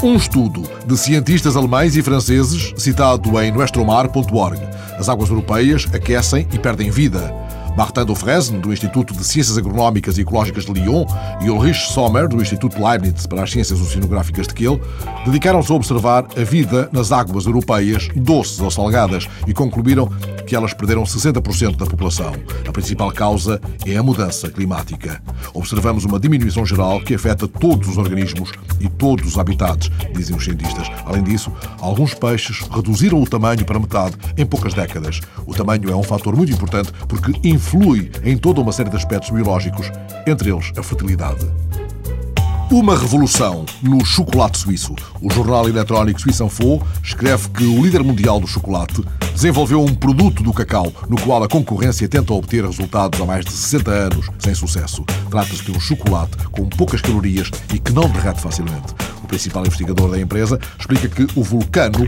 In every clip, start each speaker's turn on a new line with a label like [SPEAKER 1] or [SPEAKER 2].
[SPEAKER 1] Um estudo de cientistas alemães e franceses, citado em nuestromar.org. As águas europeias aquecem e perdem vida. Martin Dufresne, do Instituto de Ciências Agronómicas e Ecológicas de Lyon, e Ulrich Sommer, do Instituto Leibniz para as Ciências Oceanográficas de Kiel, dedicaram-se a observar a vida nas águas europeias, doces ou salgadas, e concluíram que elas perderam 60% da população. A principal causa é a mudança climática. Observamos uma diminuição geral que afeta todos os organismos e todos os habitats, dizem os cientistas. Além disso, alguns peixes reduziram o tamanho para metade em poucas décadas. O tamanho é um fator muito importante porque influi em toda uma série de aspectos biológicos, entre eles a fertilidade. Uma revolução no chocolate suíço. O jornal eletrónico Suisse Info escreve que o líder mundial do chocolate desenvolveu um produto do cacau no qual a concorrência tenta obter resultados há mais de 60 anos sem sucesso. Trata-se de um chocolate com poucas calorias e que não derrete facilmente. O principal investigador da empresa explica que o Vulcano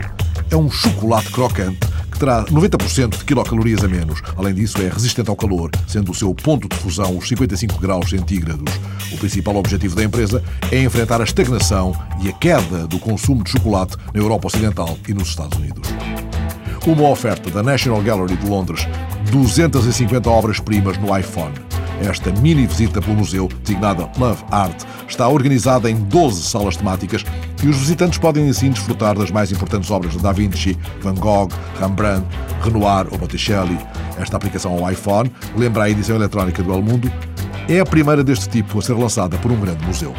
[SPEAKER 1] é um chocolate crocante terá 90% de quilocalorias a menos. Além disso, é resistente ao calor, sendo o seu ponto de fusão os 55 graus centígrados. O principal objetivo da empresa é enfrentar a estagnação e a queda do consumo de chocolate na Europa Ocidental e nos Estados Unidos. Uma oferta da National Gallery de Londres, 250 obras-primas no iPhone. Esta mini visita pelo museu, designada Love Art, está organizada em 12 salas temáticas e os visitantes podem assim desfrutar das mais importantes obras de Da Vinci, Van Gogh, Rembrandt, Renoir ou Botticelli. Esta aplicação ao iPhone lembra a edição eletrónica do El Mundo. É a primeira deste tipo a ser lançada por um grande museu.